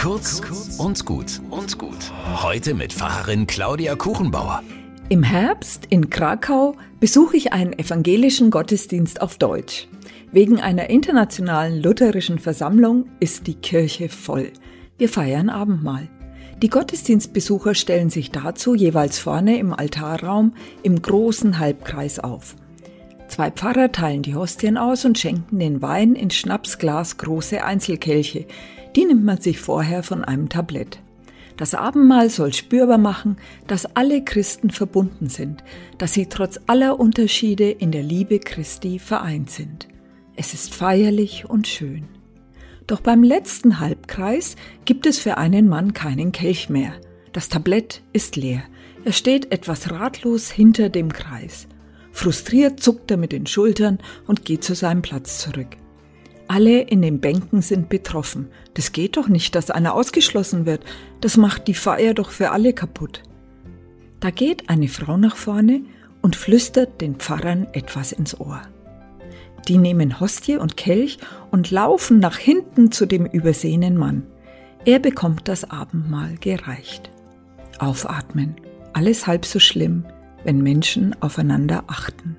Kurz und gut und gut. Heute mit Pfarrerin Claudia Kuchenbauer. Im Herbst in Krakau besuche ich einen evangelischen Gottesdienst auf Deutsch. Wegen einer internationalen lutherischen Versammlung ist die Kirche voll. Wir feiern Abendmahl. Die Gottesdienstbesucher stellen sich dazu jeweils vorne im Altarraum im großen Halbkreis auf. Zwei Pfarrer teilen die Hostien aus und schenken den Wein in Schnapsglas große Einzelkelche. Die nimmt man sich vorher von einem Tablett. Das Abendmahl soll spürbar machen, dass alle Christen verbunden sind, dass sie trotz aller Unterschiede in der Liebe Christi vereint sind. Es ist feierlich und schön. Doch beim letzten Halbkreis gibt es für einen Mann keinen Kelch mehr. Das Tablett ist leer. Er steht etwas ratlos hinter dem Kreis. Frustriert zuckt er mit den Schultern und geht zu seinem Platz zurück. Alle in den Bänken sind betroffen. Das geht doch nicht, dass einer ausgeschlossen wird. Das macht die Feier doch für alle kaputt. Da geht eine Frau nach vorne und flüstert den Pfarrern etwas ins Ohr. Die nehmen Hostie und Kelch und laufen nach hinten zu dem übersehenen Mann. Er bekommt das Abendmahl gereicht. Aufatmen. Alles halb so schlimm, wenn Menschen aufeinander achten.